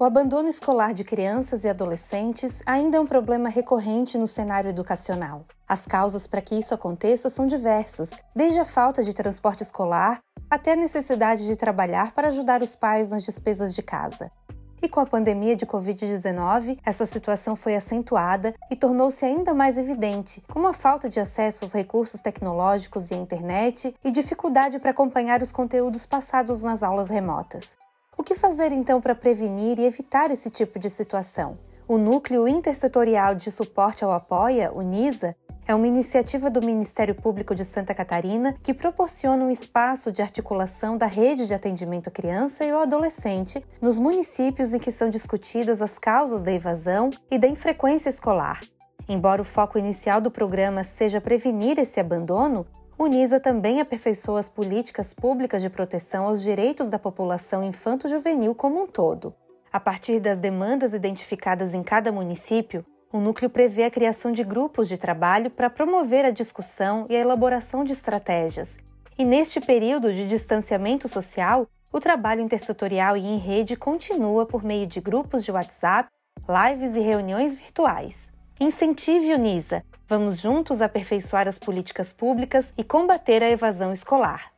O abandono escolar de crianças e adolescentes ainda é um problema recorrente no cenário educacional. As causas para que isso aconteça são diversas, desde a falta de transporte escolar até a necessidade de trabalhar para ajudar os pais nas despesas de casa. E com a pandemia de Covid-19, essa situação foi acentuada e tornou-se ainda mais evidente, como a falta de acesso aos recursos tecnológicos e à internet e dificuldade para acompanhar os conteúdos passados nas aulas remotas. O que fazer então para prevenir e evitar esse tipo de situação? O Núcleo Intersetorial de Suporte ao Apoia, o NISA, é uma iniciativa do Ministério Público de Santa Catarina que proporciona um espaço de articulação da rede de atendimento à criança e ao adolescente nos municípios em que são discutidas as causas da evasão e da infrequência escolar. Embora o foco inicial do programa seja prevenir esse abandono, o NISA também aperfeiçoa as políticas públicas de proteção aos direitos da população infanto-juvenil como um todo. A partir das demandas identificadas em cada município, o núcleo prevê a criação de grupos de trabalho para promover a discussão e a elaboração de estratégias. E neste período de distanciamento social, o trabalho intersetorial e em rede continua por meio de grupos de WhatsApp, lives e reuniões virtuais. Incentive o NISA Vamos juntos aperfeiçoar as políticas públicas e combater a evasão escolar.